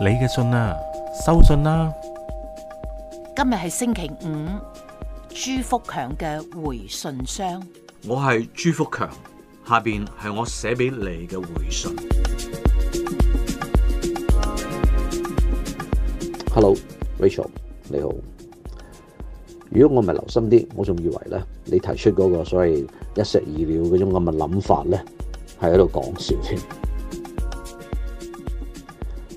你嘅信啦，收信啦！今日系星期五，朱福强嘅回信箱。我系朱福强，下边系我写俾你嘅回信。Hello Rachel，你好。如果我唔系留心啲，我仲以为咧，你提出嗰个所谓一石二鸟嗰种咁嘅谂法咧，系喺度讲笑添。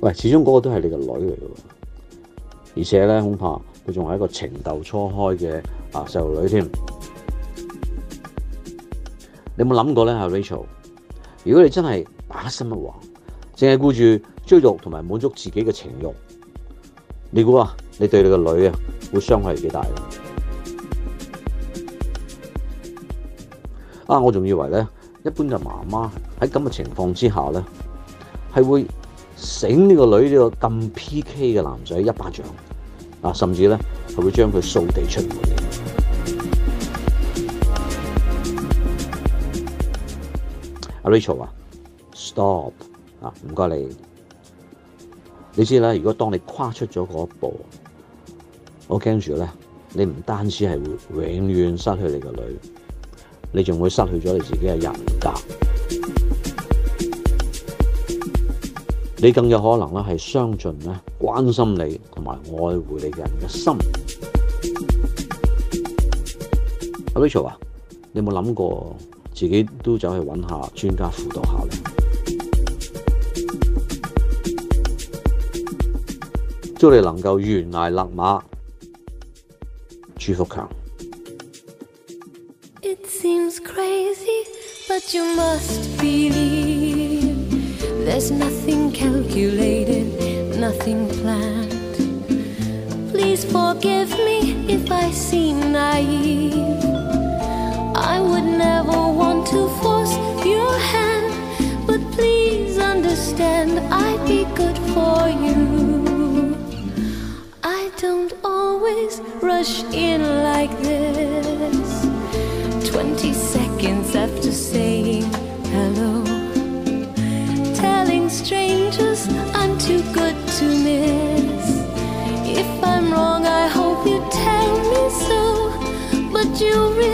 喂，始终嗰个都系你个女嚟嘅，而且咧恐怕佢仲系一个情窦初开嘅啊细路女添。你有冇谂过咧阿 Rachel？如果你真系把心一横，净系顾住追逐同埋满足自己嘅情欲，你估啊，你对你个女啊会伤害几大？啊！我仲以为咧，一般嘅妈妈喺咁嘅情况之下咧，系会。醒呢个女呢个咁 P K 嘅男仔一巴掌啊，甚至咧系会将佢扫地出门。阿 Rachel 啊，stop 啊，唔该你。你知啦，如果当你跨出咗嗰一步，我惊住咧，你唔单止系会永远失去你个女，你仲会失去咗你自己嘅人格。你更有可能咧係相信咧關心你同埋愛護你嘅人嘅心。阿 Rachel 啊，你有冇諗過自己都走去揾下專家輔導下咧？祝你能夠悬崖勒馬，朱福強。There's nothing calculated, nothing planned. Please forgive me if I seem naive. I would never want to force your hand, but please understand I'd be good for you. I don't always rush in like this. Twenty seconds after saying hello strangers I'm too good to miss. If I'm wrong, I hope you tell me so. But you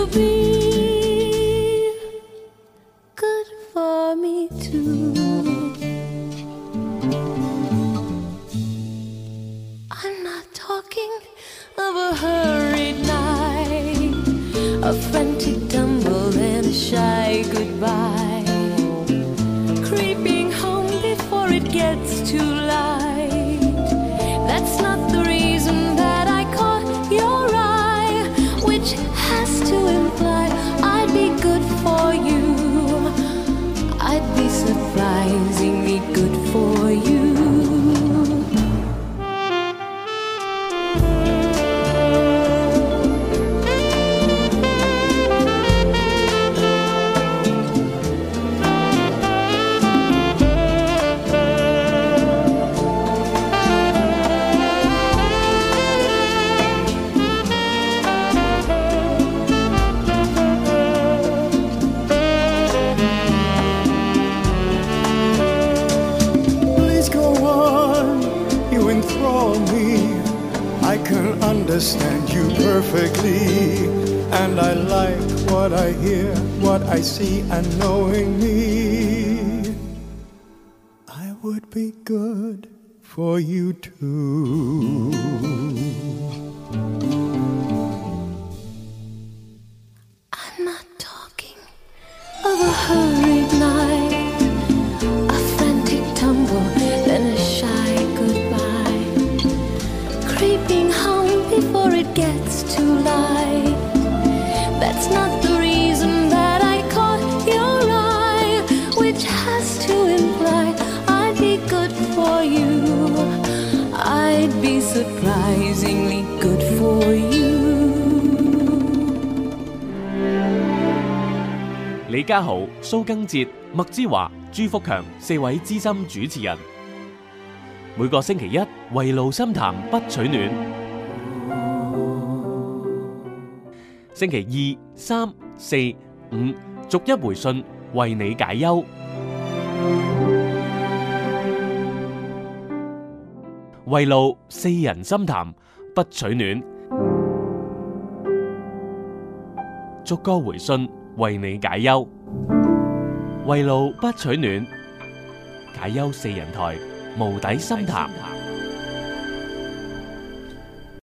to be good for me too. I'm not talking of a hurried night, a frantic tumble, and a shy goodbye. Creeping home before it gets too light. That's not understand you perfectly. And I like what I hear, what I see, and knowing me, I would be good for you too. 李家豪、苏更哲、麦之华、朱福强四位资深主持人，每个星期一为路心谈不取暖，星期二、三、四、五逐一回信为你解忧。为路四人心谈，不取暖；逐哥回信，为你解忧。为路不取暖，解忧四人台，无底心谈。